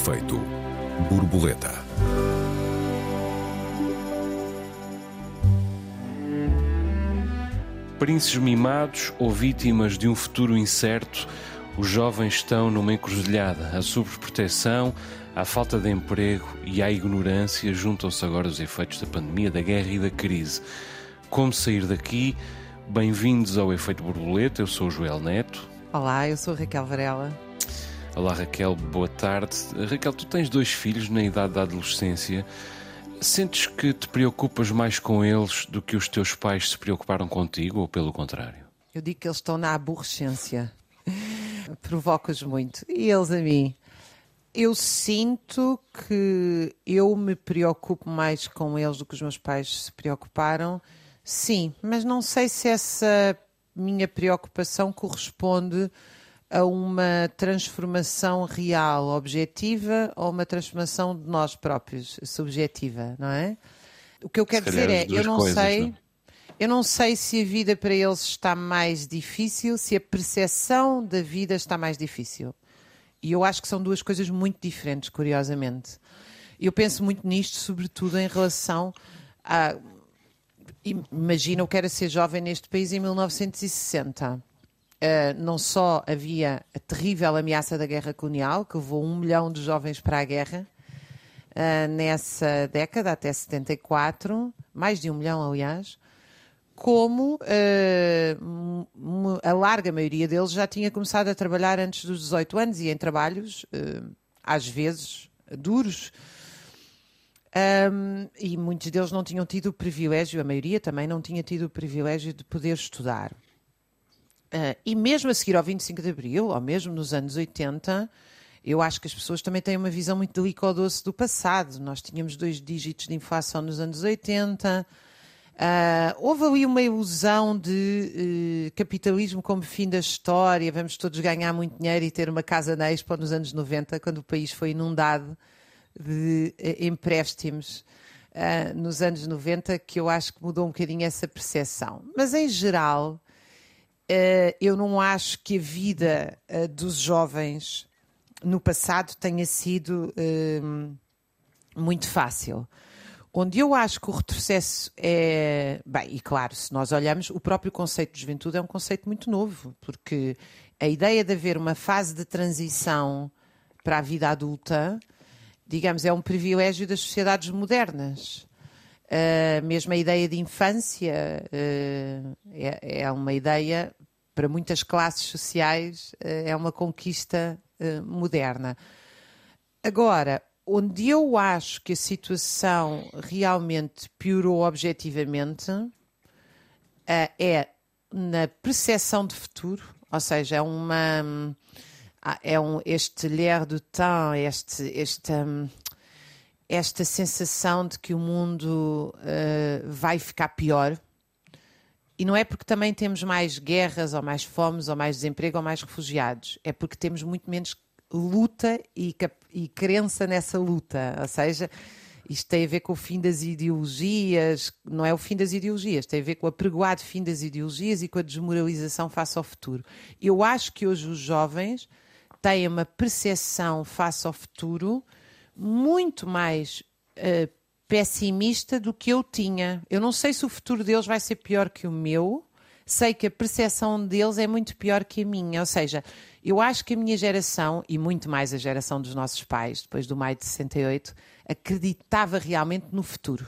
efeito borboleta. Príncipes mimados ou vítimas de um futuro incerto, os jovens estão numa encruzilhada. A sobreproteção, à falta de emprego e à ignorância juntam-se agora os efeitos da pandemia, da guerra e da crise. Como sair daqui? Bem-vindos ao Efeito Borboleta, eu sou o Joel Neto. Olá, eu sou Raquel Varela. Olá Raquel, boa tarde. Raquel, tu tens dois filhos na idade da adolescência. Sentes que te preocupas mais com eles do que os teus pais se preocuparam contigo ou pelo contrário? Eu digo que eles estão na aborrecência. Provoca-os muito. E eles a mim. Eu sinto que eu me preocupo mais com eles do que os meus pais se preocuparam. Sim, mas não sei se essa minha preocupação corresponde a uma transformação real, objetiva, ou uma transformação de nós próprios, subjetiva, não é? O que eu quero dizer é, eu não coisas, sei, não? eu não sei se a vida para eles está mais difícil, se a percepção da vida está mais difícil. E eu acho que são duas coisas muito diferentes, curiosamente. Eu penso muito nisto, sobretudo em relação a. Imagina o que era ser jovem neste país em 1960 Uh, não só havia a terrível ameaça da guerra colonial, que levou um milhão de jovens para a guerra uh, nessa década, até 74, mais de um milhão, aliás, como uh, a larga maioria deles já tinha começado a trabalhar antes dos 18 anos e em trabalhos, às vezes, duros. Um, e muitos deles não tinham tido o privilégio, a maioria também não tinha tido o privilégio de poder estudar. Uh, e mesmo a seguir ao 25 de Abril, ou mesmo nos anos 80, eu acho que as pessoas também têm uma visão muito doce do passado. Nós tínhamos dois dígitos de inflação nos anos 80. Uh, ah, houve ali uma ilusão de uh, capitalismo como fim da história, vamos todos ganhar muito dinheiro e ter uma casa na Expo nos anos 90, quando o país foi inundado de empréstimos nos anos 90, que eu acho que mudou um bocadinho essa percepção. Mas em geral, eu não acho que a vida uh, dos jovens no passado tenha sido uh, muito fácil. Onde eu acho que o retrocesso é. Bem, e claro, se nós olhamos, o próprio conceito de juventude é um conceito muito novo, porque a ideia de haver uma fase de transição para a vida adulta, digamos, é um privilégio das sociedades modernas. Uh, mesmo a ideia de infância uh, é, é, uma ideia, para muitas classes sociais, uh, é uma conquista moderna. Agora, onde eu acho que a situação realmente piorou objetivamente é na percepção de futuro, ou seja, é uma. É um, este l'air do temps, este, este, esta sensação de que o mundo uh, vai ficar pior. E não é porque também temos mais guerras, ou mais fomes, ou mais desemprego, ou mais refugiados. É porque temos muito menos luta e, e crença nessa luta. Ou seja, isto tem a ver com o fim das ideologias, não é o fim das ideologias, tem a ver com o apregoado fim das ideologias e com a desmoralização face ao futuro. Eu acho que hoje os jovens têm uma percepção face ao futuro muito mais uh, pessimista do que eu tinha. Eu não sei se o futuro deles vai ser pior que o meu, sei que a percepção deles é muito pior que a minha. Ou seja, eu acho que a minha geração, e muito mais a geração dos nossos pais, depois do maio de 68, acreditava realmente no futuro.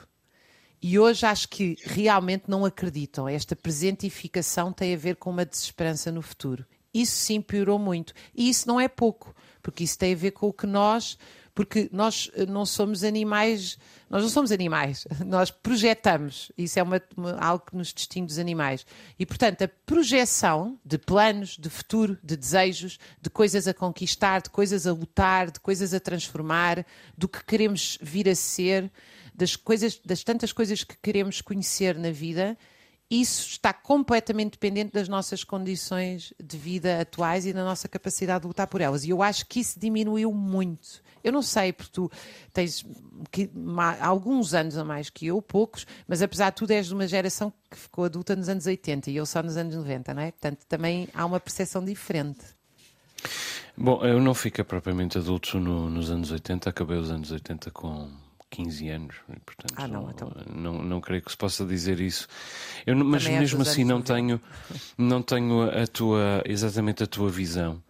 E hoje acho que realmente não acreditam. Esta presentificação tem a ver com uma desesperança no futuro. Isso sim piorou muito. E isso não é pouco, porque isso tem a ver com o que nós porque nós eh, não somos animais, nós não somos animais, nós projetamos, isso é uma, uma, algo que nos distingue dos animais. E, portanto, a projeção de planos, de futuro, de desejos, de coisas a conquistar, de coisas a lutar, de coisas a transformar, do que queremos vir a ser, das, coisas, das tantas coisas que queremos conhecer na vida, isso está completamente dependente das nossas condições de vida atuais e da nossa capacidade de lutar por elas. E eu acho que isso diminuiu muito. Eu não sei, porque tu tens alguns anos a mais que eu, poucos, mas apesar de tudo és de uma geração que ficou adulta nos anos 80 e eu só nos anos 90, não é? Portanto, também há uma percepção diferente. Bom, eu não fiquei propriamente adulto no, nos anos 80, acabei os anos 80 com 15 anos, portanto ah, não, então... não, não creio que se possa dizer isso. Eu, mas mesmo assim não tenho, não tenho a tua, exatamente a tua visão.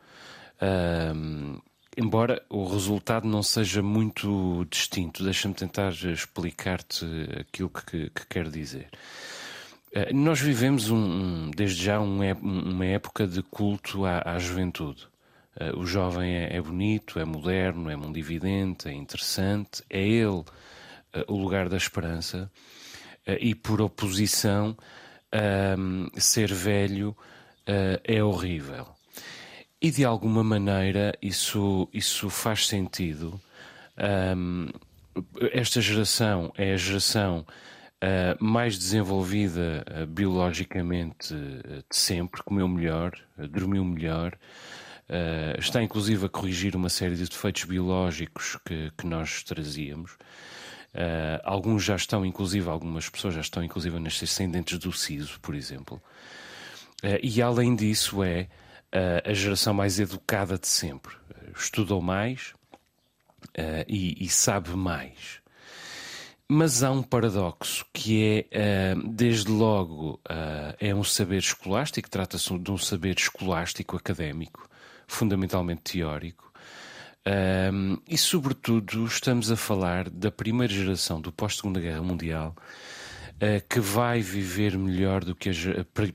Um, embora o resultado não seja muito distinto, deixa-me tentar explicar-te aquilo que, que quero dizer. Uh, nós vivemos um, desde já um, uma época de culto à, à juventude. Uh, o jovem é, é, bonito, é moderno, é mundividente, é interessante, é ele uh, o lugar da esperança uh, e, por oposição, ser velho é horrível. E de alguma maneira isso, isso faz sentido. Um, esta geração é a geração mais desenvolvida biologicamente de sempre, comeu melhor, dormiu melhor, Uh, está inclusive a corrigir uma série de defeitos biológicos que, que nós trazíamos. Uh, alguns já estão, inclusive, algumas pessoas já estão, inclusive, a nascer sem dentes do siso, por exemplo. Uh, e além disso, é a geração mais educada de sempre. Estudou mais e, e, sabe mais. Mas há um paradoxo que é, desde logo, é um saber escolástico, trata-se de um saber escolástico académico, fundamentalmente teórico. Um, e, sobretudo, estamos a falar da primeira geração do pós-Segunda Guerra Mundial uh, que vai viver melhor do que a,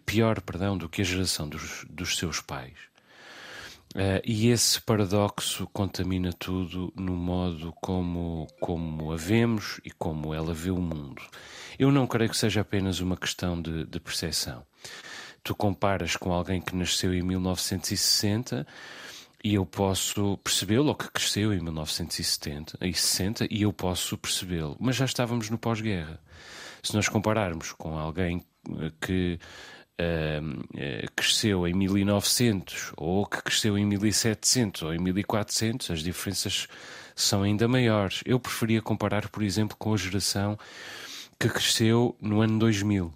pior perdão, do que a geração dos, dos seus pais. Uh, e esse paradoxo contamina tudo no modo como, como a vemos e como ela vê o mundo. Eu não creio que seja apenas uma questão de, de percepção tu comparas com alguém que nasceu em 1960 e eu posso percebê-lo, ou que cresceu em 1970 e 60, e eu posso percebê-lo. Mas já estávamos no pós-guerra. Se nós compararmos com alguém eh, que uh, cresceu em 1900, ou que cresceu em 1700 ou em 1400, as diferenças são ainda maiores. Eu preferia comparar, por exemplo, com a geração que cresceu no ano 2000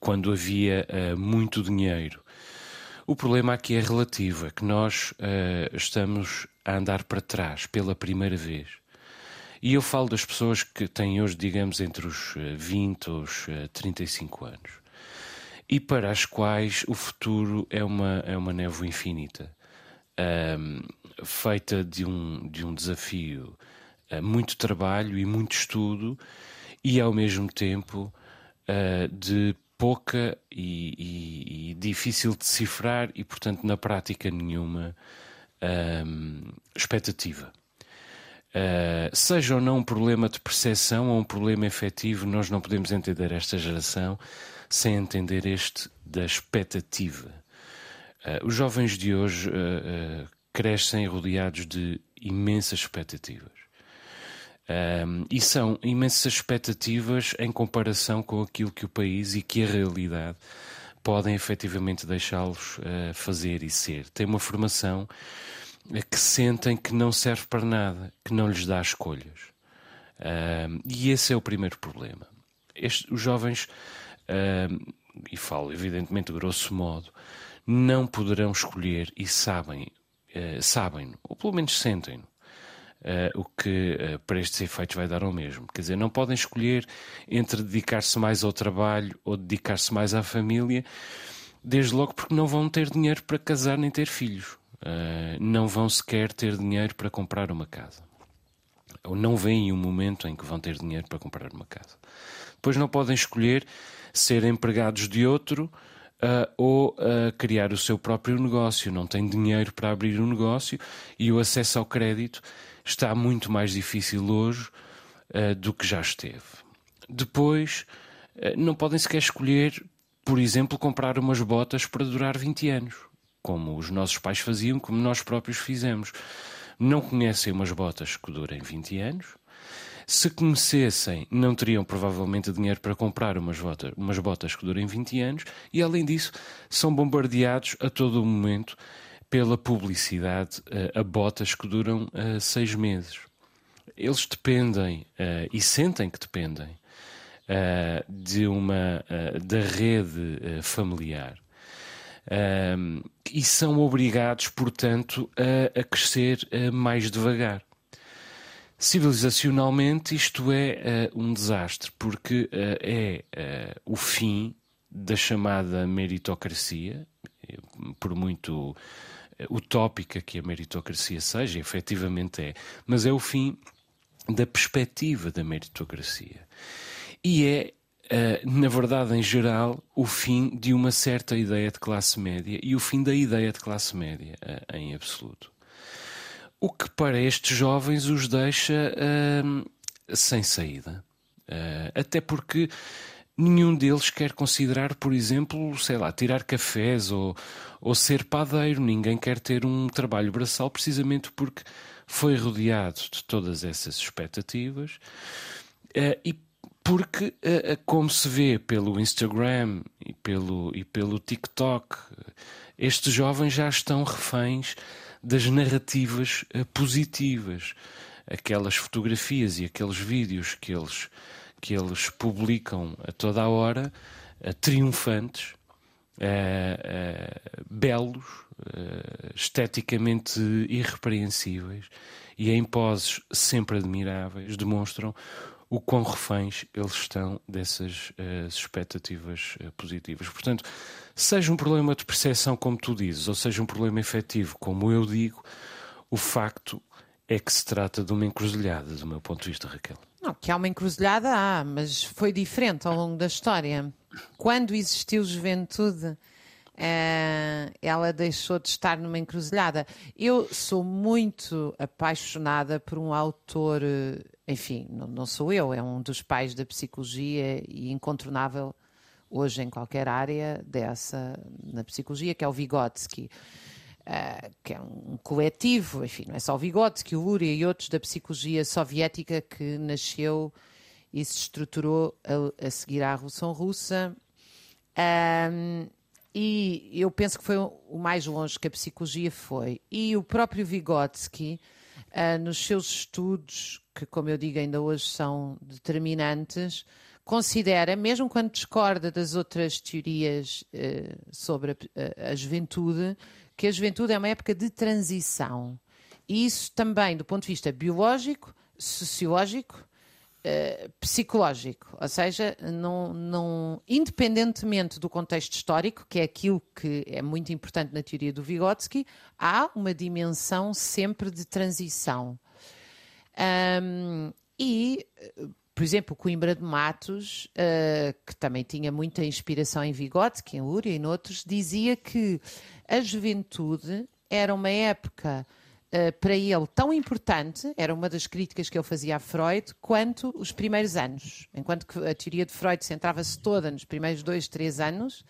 quando havia uh, muito dinheiro. O problema aqui é relativo, é que nós uh, estamos a andar para trás pela primeira vez. E eu falo das pessoas que têm hoje, digamos, entre os 20 e os 35 anos. E para as quais o futuro é uma, é uma névoa infinita, feita de um, de um desafio, muito trabalho e muito estudo, e ao mesmo tempo uh, de pouca e, e, e, difícil de decifrar e, portanto, na prática nenhuma um, expectativa. Uh, seja ou não um problema de percepção ou um problema efetivo, nós não podemos entender esta geração sem entender este da expectativa. Uh, os jovens de hoje uh, crescem rodeados de imensas expectativas. Um, e são imensas expectativas em comparação com aquilo que o país e que a realidade podem efetivamente deixá-los uh, fazer e ser. Tem uma formação que sentem que não serve para nada, que não lhes dá escolhas. Um, e esse é o primeiro problema. Este, os jovens, um, e falo evidentemente grosso modo, não poderão escolher e sabem, uh, sabem ou pelo menos sentem-no Uh, o que uh, para estes efeitos vai dar ao mesmo. Quer dizer, não podem escolher entre dedicar-se mais ao trabalho ou dedicar-se mais à família, desde logo porque não vão ter dinheiro para casar nem ter filhos. Uh, não vão sequer ter dinheiro para comprar uma casa. Ou não veem um momento em que vão ter dinheiro para comprar uma casa. Depois não podem escolher ser empregados de outro. Uh, ou uh, criar o seu próprio negócio. Não têm dinheiro para abrir um negócio e o acesso ao crédito está muito mais difícil hoje uh, do que já esteve. Depois, uh, não podem sequer escolher, por exemplo, comprar umas botas para durar 20 anos, como os nossos pais faziam, como nós próprios fizemos. Não conhecem umas botas que durem 20 anos. Se conhecessem, não teriam provavelmente dinheiro para comprar umas botas, umas botas que durem 20 anos e, além disso, são bombardeados a todo o momento pela publicidade uh, a botas que duram uh, seis meses. Eles dependem uh, e sentem que dependem de uma da rede familiar. E são obrigados, portanto, a, a crescer uh, mais devagar. Civilizacionalmente, isto é uh, um desastre, porque uh, é o fim da chamada meritocracia, por muito utópica que a meritocracia seja, efetivamente é, mas é o fim da perspectiva da meritocracia. E é, uh, na verdade, em geral, o fim de uma certa ideia de classe média e o fim da ideia de classe média, uh, em absoluto. O que para estes jovens os deixa uh, sem saída. até porque nenhum deles quer considerar, por exemplo, sei lá, tirar cafés ou, ou ser padeiro. Ninguém quer ter um trabalho braçal precisamente porque foi rodeado de todas essas expectativas uh, e porque, uh, como se vê pelo Instagram e pelo, e pelo TikTok, estes jovens já estão reféns das narrativas uh, positivas. Aquelas fotografias e aqueles vídeos que eles, que eles publicam a toda a hora, triunfantes, belos, uh, esteticamente irrepreensíveis e em poses sempre admiráveis, demonstram o quão reféns eles estão dessas uh, expectativas uh, positivas. Portanto, seja um problema de percepção, como tu dizes, ou seja um problema efetivo, como eu digo, o facto é que se trata de uma encruzilhada, do meu ponto de vista, Raquel. Não, que há uma encruzilhada, há, mas foi diferente ao longo da história. Quando existiu juventude Uh, ela deixou de estar numa encruzilhada. Eu sou muito apaixonada por um autor, eh, enfim, não, não, sou eu, é um dos pais da psicologia e incontornável hoje em qualquer área dessa, na psicologia, que é o Vygotsky. Uh, que é um coletivo, enfim, não é só o Vygotsky, o Luria e outros da psicologia soviética que nasceu e se estruturou a, a seguir à Revolução Russa. Um, e eu penso que foi o mais longe que a psicologia foi. E o próprio Vygotsky, uh, nos seus estudos, que, como eu digo, ainda hoje são determinantes, considera, mesmo quando discorda das outras teorias uh, sobre a, a, juventude, que a juventude é uma época de transição. E isso também, do ponto de vista biológico, sociológico eh, psicológico, ou seja, não, não, independentemente do contexto histórico, que é aquilo que é muito importante na teoria do Vygotsky, há uma dimensão sempre de transição. Um, e, por exemplo, Coimbra de Matos, uh, que também tinha muita inspiração em Vygotsky, em Lúria e noutros, dizia que a juventude era uma época eh, para ele tão importante, era uma das críticas que ele fazia a Freud, quanto os primeiros anos. Enquanto que a teoria de Freud centrava-se toda nos primeiros dois, três anos,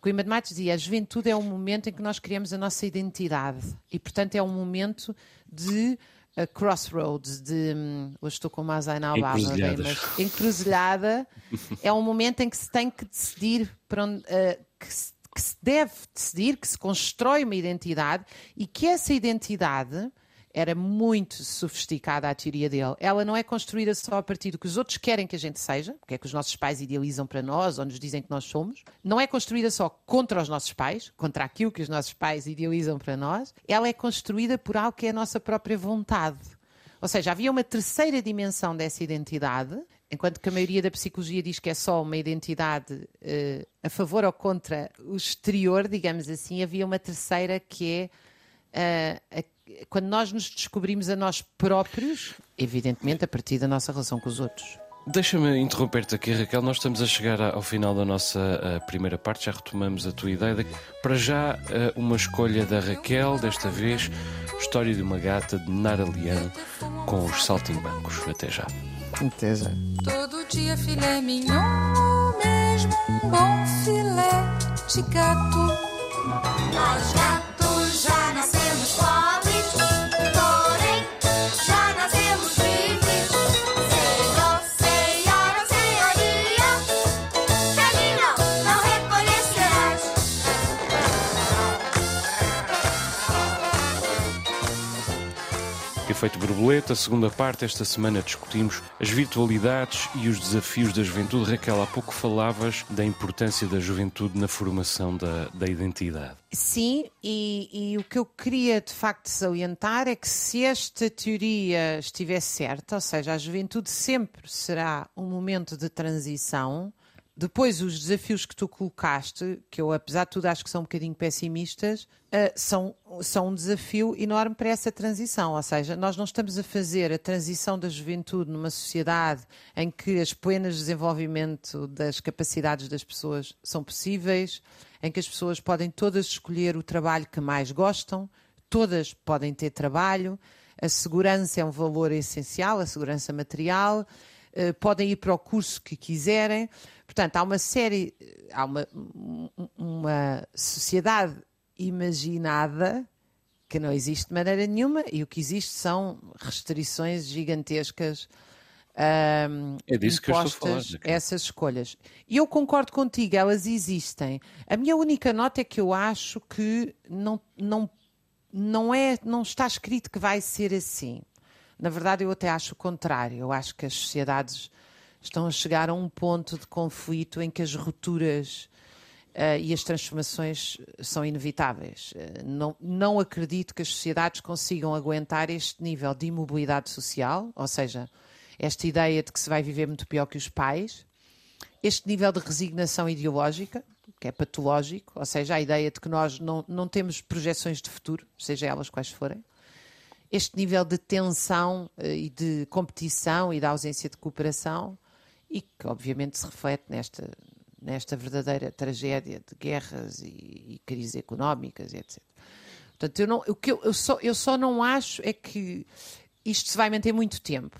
Coimbra de Matos dizia a juventude é um momento em que nós criamos a nossa identidade e, portanto, é um momento de uh, crossroads, de. Um, hoje estou com uma Zaina Obama, bem, mas encruzilhada é um momento em que se tem que decidir para onde, uh, que se que se deve decidir, que se constrói uma identidade e que essa identidade era muito sofisticada a teoria dele. Ela não é construída só a partir do que os outros querem que a gente seja, o que é que os nossos pais idealizam para nós ou nos dizem que nós somos. Não é construída só contra os nossos pais, contra aquilo que os nossos pais idealizam para nós. Ela é construída por algo que é a nossa própria vontade. Ou seja, havia uma terceira dimensão dessa identidade enquanto que a maioria da psicologia diz que é só uma identidade uh, a favor ou contra o exterior, digamos assim, havia uma terceira que é uh, quando nós nos descobrimos a nós próprios, evidentemente a partir da nossa relação com os outros. Deixa-me interromper-te aqui, Raquel. Nós estamos a chegar ao final da nossa uh, primeira parte, já retomamos a tua ideia. De... Para já, uh, uma escolha da Raquel, desta vez, história de uma gata de Nara Leão com os saltimbancos. Até já. Até já. Todo dia filé mignon, mesmo um bom filé de gato. Nós gatos Efeito Borboleta, segunda parte. Esta semana discutimos as virtualidades e os desafios da juventude. Raquel, há pouco falavas da importância da juventude na formação da, da identidade. Sim, e, e o que eu queria de facto salientar é que se esta teoria estiver certa, ou seja, a juventude sempre será um momento de transição. Depois, os desafios que tu colocaste, que eu, apesar de tudo, acho que são um bocadinho pessimistas, eh, são, são um desafio enorme para essa transição. Ou seja, nós não estamos a fazer a transição da juventude numa sociedade em que as plenas desenvolvimento das capacidades das pessoas são possíveis, em que as pessoas podem todas escolher o trabalho que mais gostam, todas podem ter trabalho, a segurança é um valor essencial, a segurança material, podem ir para o curso que quiserem. Portanto, há uma série, há uma, um- uma sociedade imaginada que não existe de maneira nenhuma e o que existe são restrições gigantescas ahm, É disso que eu estou falar, a essas escolhas. E eu concordo contigo, elas existem. A minha única nota é que eu acho que não, não, não, é, não está escrito que vai ser assim. Na verdade, eu até acho o contrário. Eu acho que as sociedades estão a chegar a um ponto de conflito em que as rupturas eh, e as transformações são inevitáveis. Eh, não, não acredito que as sociedades consigam aguentar este nível de imobilidade social, ou seja, esta ideia de que se vai viver muito pior que os pais, este nível de resignação ideológica, que é patológico, ou seja, a ideia de que nós não, não temos projeções de futuro, seja elas quais forem, este nível de tensão eh, e de competição e da ausência de cooperação, e que obviamente se reflete nesta, nesta verdadeira tragédia de guerras e, e crises económicas, etc. Portanto, eu, não, o que eu, eu, só, eu só não acho é que isto se vai manter muito tempo.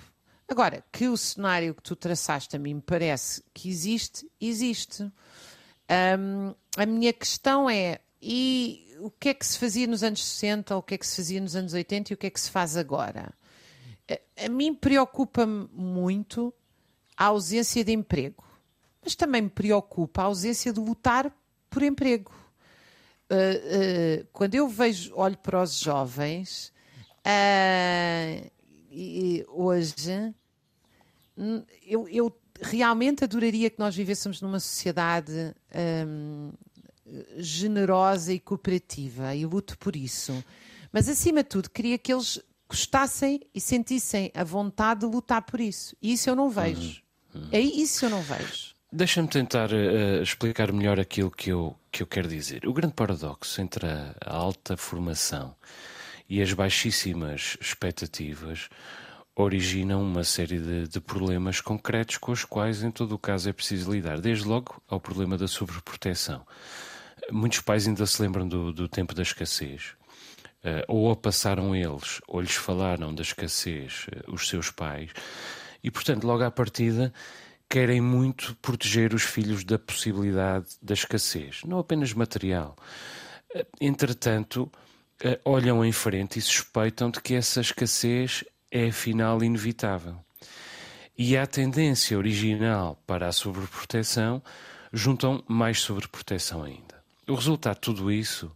Agora, que o cenário que tu traçaste a mim me parece que existe, existe. Hum, a minha questão é: e o que é que se fazia nos anos 60, o que é que se fazia nos anos 80 e o que é que se faz agora? A, a mim preocupa-me muito a ausência de emprego, mas também me preocupa a ausência de lutar por emprego. Uh, uh, quando eu vejo, olho para os jovens, uh, e, hoje, eu, eu realmente adoraria que nós vivêssemos numa sociedade hum, generosa e cooperativa e luto por isso. Mas acima de tudo, queria que eles gostassem e sentissem a vontade de lutar por isso. E isso eu não vejo. É isso eu não vejo. Deixa-me tentar eh, explicar melhor aquilo que eu, que eu quero dizer. O grande paradoxo entre a, a alta formação e as baixíssimas expectativas originam uma série de, de problemas concretos com os quais, em todo o caso, é preciso lidar. Desde logo ao problema da sobreproteção. Muitos pais ainda se lembram do, do tempo da escassez. Eh, ou a passaram eles, ou lhes falaram da escassez eh, os seus pais, e portanto, logo à partida, querem muito proteger os filhos da possibilidade da escassez, não apenas material. Eh, Entretanto, olham em frente e suspeitam de que essa escassez é afinal inevitável. E a tendência original para a sobreproteção juntam mais sobreproteção ainda. O resultado de tudo isso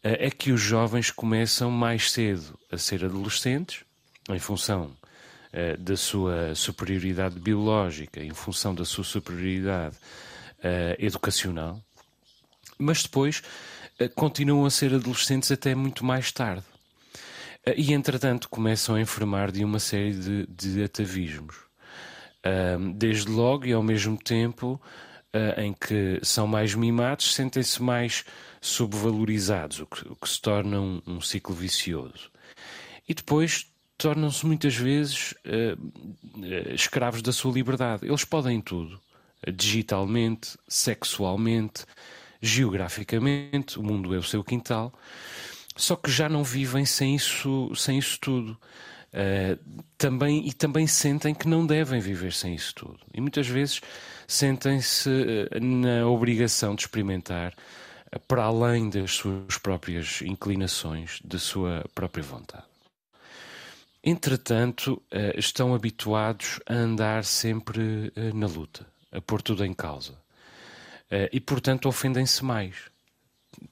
eh, é que os jovens começam mais cedo a ser adolescentes, em função eh, da sua superioridade biológica, em função da sua superioridade eh, educacional, mas depois continuam a ser adolescentes até muito mais tarde. E, entretanto, começam a enfermar de uma série de, de atavismos. Desde logo e ao mesmo tempo ah, em que são mais mimados, sentem-se mais subvalorizados, o que, o que se torna um, um ciclo vicioso. E depois tornam-se muitas vezes ah, escravos da sua liberdade. Eles podem tudo, digitalmente, sexualmente, geograficamente, o mundo é o seu quintal, só que já não vivem sem isso, sem isso tudo. Uh, também, e também sentem que não devem viver sem isso tudo. E muitas vezes sentem-se uh, na obrigação de experimentar uh, para além das suas próprias inclinações, da sua própria vontade. Entretanto, uh, estão habituados a andar sempre na luta, a pôr tudo em causa. E, portanto, ofendem-se mais.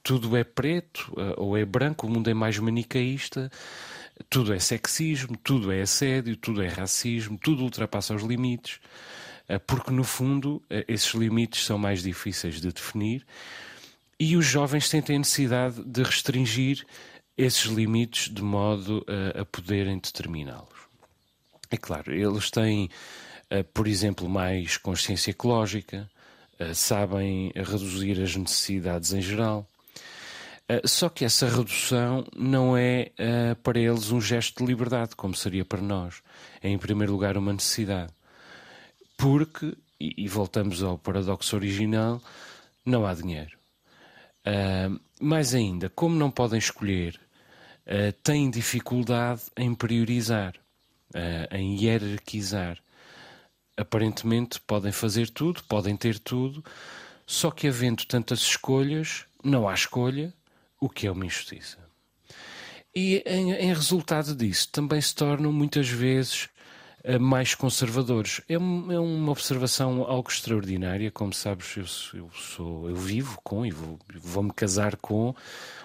Tudo é preto ou é branco, o mundo é mais manicaísta Tudo é sexismo, tudo é assédio, tudo é racismo, tudo ultrapassa os limites, eh, porque no fundo eh, esses limites são mais difíceis de definir e os jovens sentem a necessidade de restringir esses limites de modo a, a poderem determiná-los. É claro, eles têm, eh, por exemplo, mais consciência ecológica, eh, sabem reduzir as necessidades em geral. Eh, Só que essa redução não é eh, para eles um gesto de liberdade, como seria para nós. É, em primeiro lugar, uma necessidade. Porque, e e voltamos ao paradoxo original, não há dinheiro. Uh, mais ainda, como não podem escolher, uh, têm dificuldade em priorizar, uh, em hierarquizar. Aparentemente podem fazer tudo, podem ter tudo, só que havendo tantas escolhas, não há escolha, o que é uma injustiça. E em, em resultado disso, também se tornam muitas vezes mais conservadores. É, é uma observação algo extraordinária, como sabes, eu, eu sou, eu vivo com e vou- vou-me casar com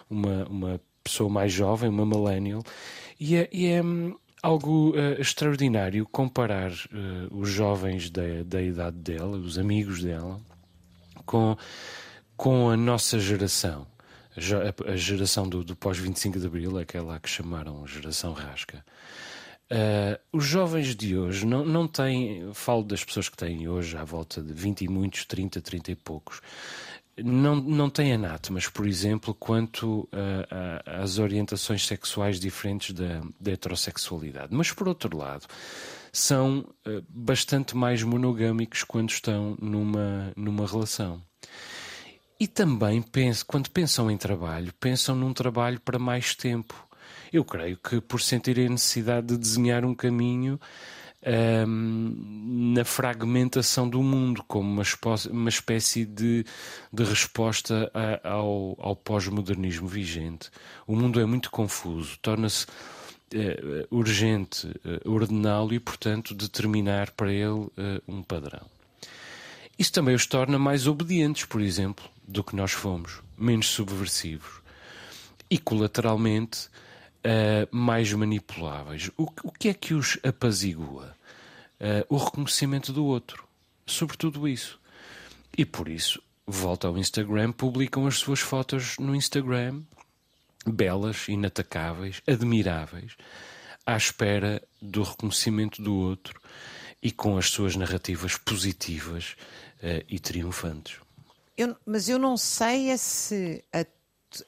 uma, uma pessoa mais jovem, uma millennial, e é, e é, hum, algo eh, extraordinário comparar eh, os jovens da, da idade dela, os amigos dela, com, com a nossa geração. A ge- A, a geração do, do pós-25 de Abril, aquela que chamaram geração rasca. Ah, os jovens de hoje não, não têm, falo das pessoas que têm hoje à volta de 20 e muitos, 30, 30 e poucos, não, não têm anátomas, por exemplo, quanto a- às orientações sexuais diferentes da, da heterossexualidade. Mas, por outro lado, são ah, bastante mais monogâmicos quando estão numa, numa relação. E também penso, quando pensam em trabalho, pensam num trabalho para mais tempo. Eu creio que por sentirem a necessidade de desenhar um caminho ahm, na fragmentação do mundo, como uma, uma espécie de, de resposta a- ao, ao pós-modernismo vigente. O mundo é muito confuso, torna-se eh, urgente eh, ordená-lo e, portanto, determinar para ele eh, um padrão. Isso também os torna mais obedientes, por exemplo, do que nós fomos, menos subversivos e colateralmente ah, mais manipuláveis. O, que- o que é que os apazigua? Ah, o reconhecimento do outro, sobretudo isso. E por isso, volta ao Instagram, publicam as suas fotos no Instagram, belas, inatacáveis, admiráveis, à espera do reconhecimento do outro e com as suas narrativas positivas eh, e triunfantes. Eu- mas eu não sei é se a,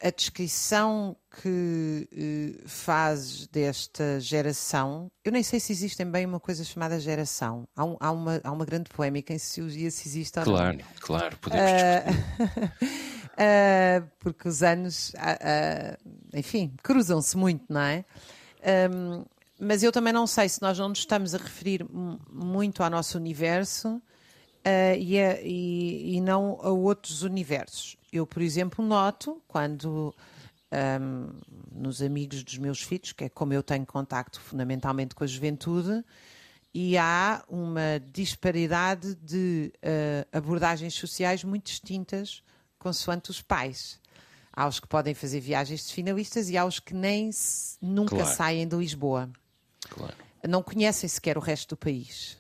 a descrição que eh, fazes desta geração, eu nem sei se existe bem uma coisa chamada geração. Há, um- há uma, há uma grande polémica em sociologia se existe ou não. Claro, claro, podemos discutir. Ah, porque os anos, ah, ah, enfim, cruzam-se muito, não é? Ahm, mas eu também não sei se nós não nos estamos a referir mu- muito ao nosso universo ah, e, a- e- e não a outros universos. Eu, por exemplo, noto quando ahm, nos amigos dos meus filhos, que é como eu tenho contacto fundamentalmente com a juventude, e há uma disparidade de eh, abordagens sociais muito distintas consoante os pais. Há os que podem fazer viagens de finalistas e há os que nem se- nunca Claro. saem de Lisboa. Claro. Não conhecem sequer o resto do país.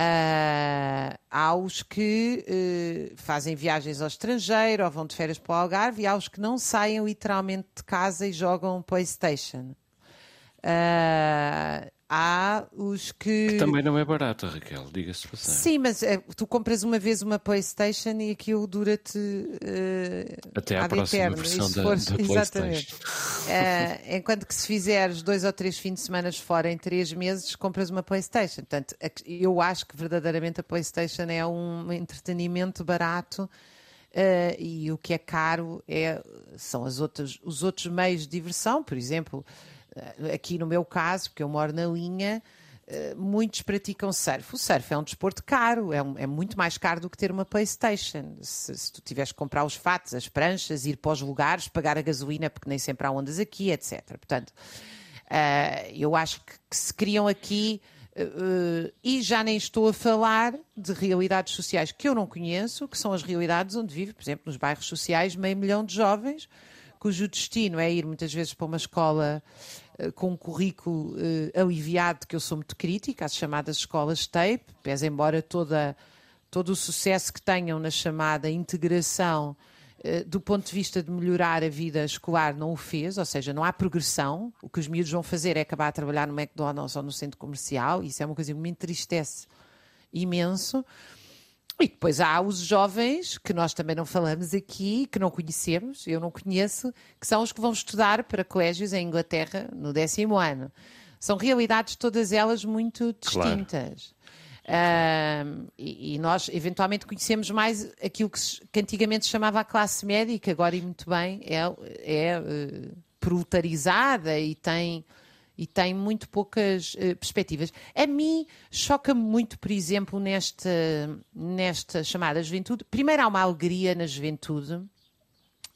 Ah, há os que eh, fazem viagens ao estrangeiro ou vão de férias para o Algarve e há os que não saem literalmente de casa e jogam PlayStation. Ah, há os que. Também não é barata, Raquel, diga-se de passagem. Sim, mas eh, tu compras uma vez uma PlayStation e aquilo dura-te eh, Até à próxima eterno. versão da- fores- da Exatamente. Eh, enquanto que se fizeres dois ou três fins de semana fora em três meses, compras uma PlayStation. Portanto, que- eu acho que verdadeiramente a PlayStation é um entretenimento barato. eh, e o que é caro é, são as outras, os outros meios de diversão, por exemplo, aqui no meu caso, porque eu moro na linha, eh, muitos praticam surf. O surf é um desporto caro, é, um- é muito mais caro do que ter uma PlayStation. Se, se tu tiveres que comprar os fatos, as pranchas, ir para os lugares, pagar a gasolina, porque nem sempre há ondas aqui, etc. Portanto, eh, eu acho que, que se criam aqui. eh, eh, e já nem estou a falar de realidades sociais que eu não conheço, que são as realidades onde vive, por exemplo, nos bairros sociais, meio milhão de jovens cujo destino é ir muitas vezes para uma escola eh, com um currículo eh, aliviado, que eu sou muito crítica, as chamadas escolas TAPE, pese embora toda, todo o sucesso que tenham na chamada integração eh, do ponto de vista de melhorar a vida escolar, não o fez, ou seja, não há progressão. O que os miúdos vão fazer é acabar a trabalhar no McDonald's ou no centro comercial, isso é uma coisa que me entristece imenso. E depois há os jovens, que nós também não falamos aqui, que não conhecemos, eu não conheço, que são os que vão estudar para colégios em Inglaterra no décimo ano. São realidades todas elas muito Claro. distintas. Ahm, e, e nós eventualmente conhecemos mais aquilo que, que antigamente se chamava a classe média e que agora e muito bem é, é eh, proletarizada e tem, e tem muito poucas eh, perspectivas. A mim choca-me muito, por exemplo, nesta, nesta chamada juventude. Primeiro há uma alegria na juventude,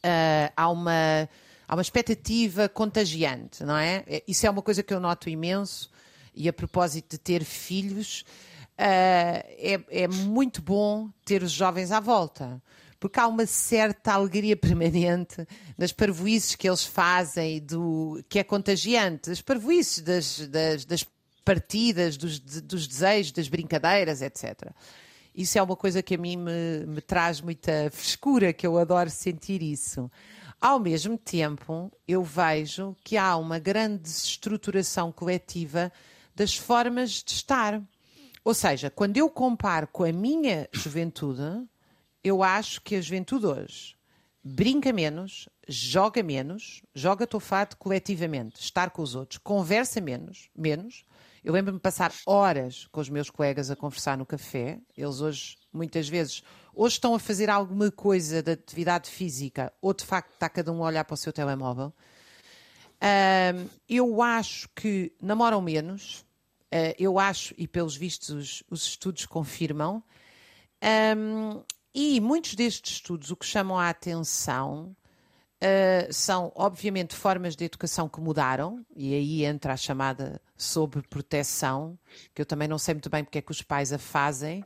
ah, há uma há uma expectativa contagiante, não é? É- Isso é uma coisa que eu noto imenso e a propósito de ter filhos ah, é, é muito bom ter os jovens à volta. Porque há uma certa alegria permanente das parvoices que eles fazem, do, que é contagiante, as parvoices das, das, das partidas, dos, dos desejos, das brincadeiras, etc. Isso é uma coisa que a mim me, me traz muita frescura, que eu adoro sentir isso. Ao mesmo tempo, eu vejo que há uma grande desestruturação coletiva das formas de estar. Ou seja, quando eu comparo com a minha juventude, eu acho que a juventude hoje brinca menos, joga menos, joga tofado coletivamente, estar com os outros, conversa menos, menos. Eu lembro-me de passar horas com os meus colegas a conversar no café. Eles hoje, muitas vezes, hoje estão a fazer alguma coisa de atividade física, ou de facto está cada um a olhar para o seu telemóvel. Eu acho que namoram menos. Ah, eu acho, e pelos vistos os, os estudos confirmam, Ahm, e muitos destes estudos o que chamam a atenção ah, são, obviamente, formas de educação que mudaram, e aí entra a chamada sobre proteção, que eu também não sei muito bem porque é que os pais a fazem.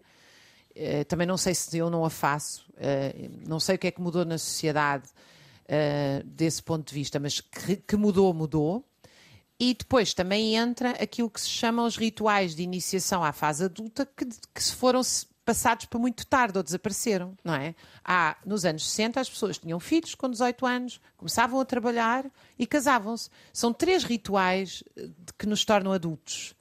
Eh, também não sei se eu não a faço, eh, não sei o que é que mudou na sociedade desse ponto de vista, mas que, que mudou, mudou. E depois também entra aquilo que se chamam os rituais de iniciação à fase adulta, que, que se foram passados para muito tarde ou desapareceram, não é? Há, nos anos 60 as pessoas tinham filhos com 18 anos, começavam a trabalhar e casavam-se. São três rituais eh, que nos tornam adultos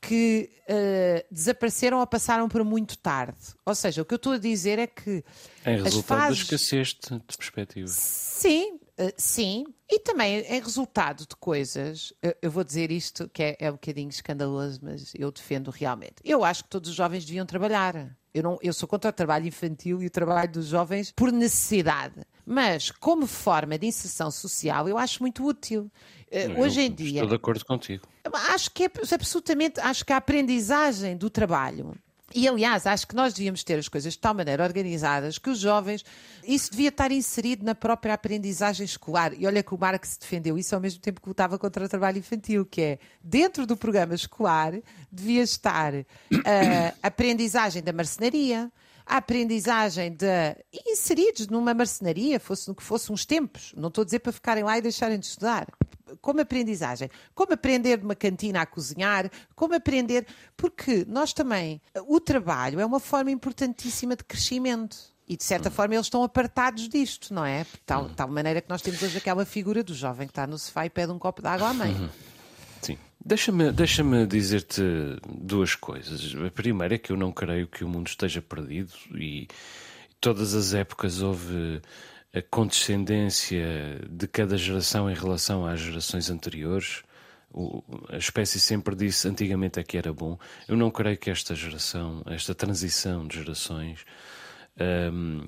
que eh, desapareceram ou passaram para muito tarde. Ou seja, o que eu estou a dizer é que Em as resultado fases... de, de perspectiva. Sim, eh, sim. E também é resultado de coisas. Eu, eu vou dizer isto que é, é um bocadinho escandaloso, mas eu defendo realmente. Eu acho que todos os jovens deviam trabalhar. Eu, não, eu sou contra o trabalho infantil e o trabalho dos jovens por necessidade. Mas, como forma de inserção social, eu acho muito útil. Eh, Eu Hoje em dia. Estou de acordo contigo. Acho que é absolutamente, acho que a aprendizagem do trabalho. E aliás, acho que nós devíamos ter as coisas de tal maneira organizadas que os jovens, isso devia estar inserido na própria aprendizagem escolar. E olha que o Marx defendeu isso ao mesmo tempo que lutava contra o trabalho infantil, que é dentro do programa escolar devia estar a aprendizagem da marcenaria, a aprendizagem de inseridos numa marcenaria, fosse no que fosse uns tempos. Não estou a dizer para ficarem lá e deixarem de estudar. Como aprendizagem. Como aprender numa cantina a cozinhar, como aprender. Porque nós também. O trabalho é uma forma importantíssima de crescimento. E de certa forma eles estão apartados disto, não é? De tal, tal maneira que nós temos hoje aquela figura do jovem que está no sofá e pede um copo de água à mãe. Sim. Deixa-me deixa dizer-te duas coisas. A primeira é que eu não creio que o mundo esteja perdido e todas as épocas houve a condescendência de cada geração em relação às gerações anteriores. O- a espécie sempre disse antigamente é que era bom. Eu não creio que esta geração, esta transição de gerações, hum,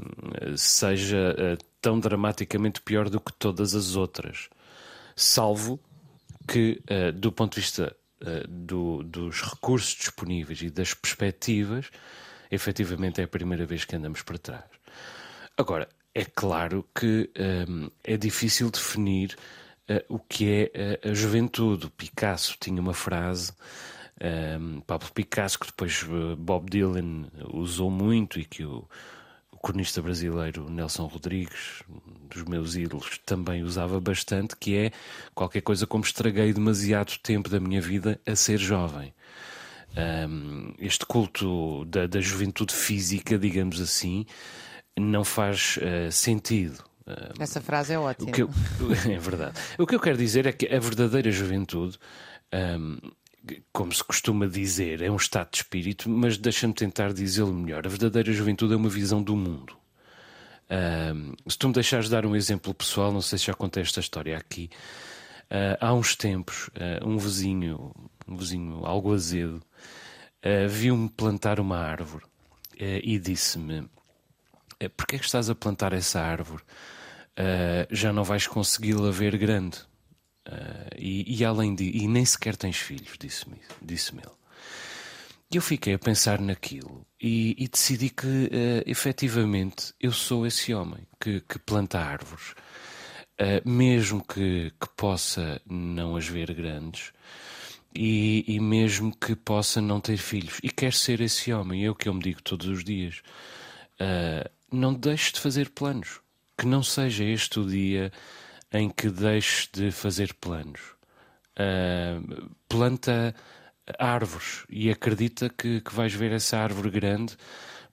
seja eh, tão dramaticamente pior do que todas as outras. Salvo que, eh, do ponto de vista eh, do- dos recursos disponíveis e das perspectivas, efetivamente é a primeira vez que andamos para trás. Agora, é claro que hum, é difícil definir eh, o que é eh, a juventude. Picasso tinha uma frase, hum, Pablo Picasso, que depois eh, Bob Dylan usou muito e que o, o cronista brasileiro Nelson Rodrigues, um dos meus ídolos, também usava bastante, que é qualquer coisa como estraguei demasiado tempo da minha vida a ser jovem. Um, este culto da, da, juventude física, digamos assim, não faz uh, sentido. Um, Essa frase é ótima. Eu, é verdade. O que eu quero dizer é que a verdadeira juventude. Um, como se costuma dizer, é um estado de espírito, mas deixa-me tentar dizê-lo melhor. A verdadeira juventude é uma visão do mundo. Uh, se tu me deixares dar um exemplo pessoal, não sei se já contei esta história aqui. Uh, há uns tempos, uh, um vizinho, um vizinho algo azedo, viu-me plantar uma árvore e disse-me: Porquê é que estás a plantar essa árvore? já não vais consegui-la ver grande. Uh, e, e, além de. E nem sequer tens filhos, disse-me disse ele. E eu fiquei a pensar naquilo e, e decidi que, uh, efetivamente, eu sou esse homem que, que planta árvores, uh, mesmo que, que possa não as ver grandes. E, e, mesmo que possa não ter filhos e quer ser esse homem, é o que eu me digo todos os dias. Uh, não deixes de fazer planos, que não seja este o dia em que deixes de fazer planos. Uh, planta árvores e acredita que, que vais ver essa árvore grande.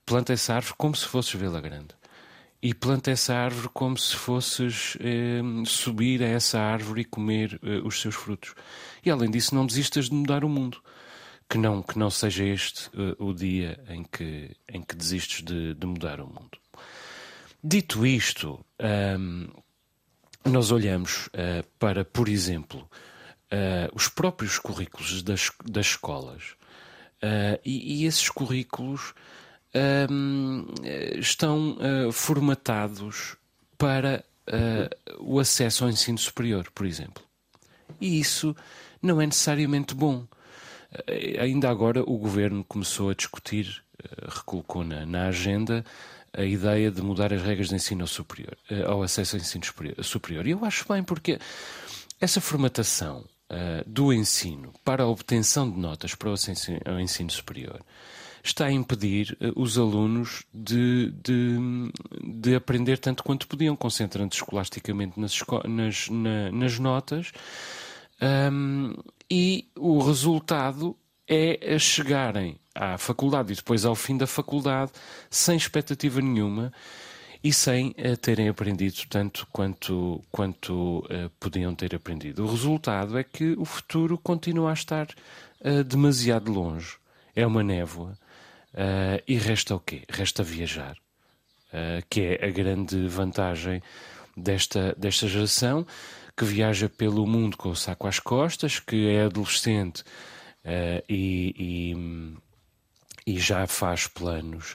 Planta essa árvore como se fosses vê-la grande. E planta essa árvore como se fosses eh, subir a essa árvore e comer eh, os seus frutos. E além disso, não desistas de mudar o mundo. Que não, que não seja este uh, o dia em que, em que desistes de, de mudar o mundo. Dito isto, um, nós olhamos uh, para, por exemplo, uh, os próprios currículos das, das escolas uh, e, e, esses currículos ehm, estão formatados para o acesso ao ensino superior, por exemplo. E isso não é necessariamente bom. ainda agora o governo começou a discutir, recolocou na, na agenda a ideia de mudar as regras de ensino superior, eh, ao acesso ao ensino superior. E eu acho bem, porque essa formatação uh, do ensino para a obtenção de notas para o ensino, ao ensino superior está a impedir uh, os alunos de, de, de, aprender tanto quanto podiam, concentrando-se escolasticamente nas, nas, na, nas notas. Um, e o resultado é chegarem à faculdade e depois ao fim da faculdade sem expectativa nenhuma e sem uh, terem aprendido tanto quanto, quanto uh, podiam ter aprendido. O resultado é que o futuro continua a estar uh, demasiado longe. É uma névoa. e resta o quê? Resta viajar. que é a grande vantagem desta, desta geração que viaja pelo mundo com o saco às costas, que é adolescente e, e e já faz planos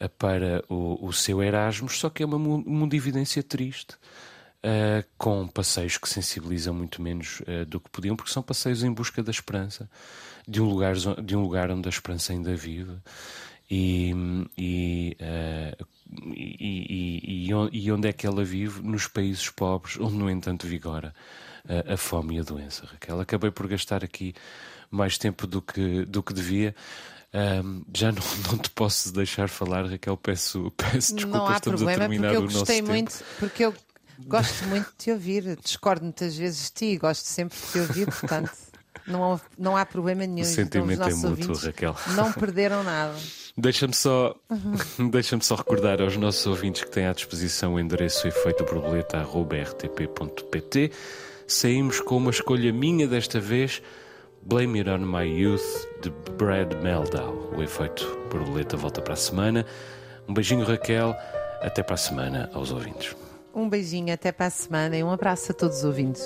uh, para o, o, seu Erasmus, só que é uma mundividência triste. Uh, com passeios que sensibilizam muito menos uh, do que podiam, porque são passeios em busca da esperança, de um lugar, de um lugar onde a esperança ainda vive e, e, uh, e, e, onde é que ela vive? Nos países pobres, onde, no entanto, vigora a fome e a doença. Raquel, acabei por gastar aqui mais tempo do que, do que devia. Um, já não, não, te posso deixar falar, Raquel. Peço, peço desculpa, não há estamos problema, a terminar porque eu o gostei nosso muito, tempo. Porque eu gosto muito de te ouvir. Discordo muitas vezes de ti e gosto sempre de te ouvir, portanto. Não há, não há problema nenhum. O sentimento é mútuo, Raquel. Não perderam nada. Deixa-me só, uhum. deixa só recordar aos nossos ouvintes que têm à disposição o endereço efeitoborboleta.rtp.pt. Saímos com uma escolha minha desta vez. Blame It On My Youth, de Brad Meldau. O efeito borboleta volta para a semana. Um beijinho, Raquel. Até para a semana aos ouvintes. Um beijinho, até para a semana e um abraço a todos os ouvintes.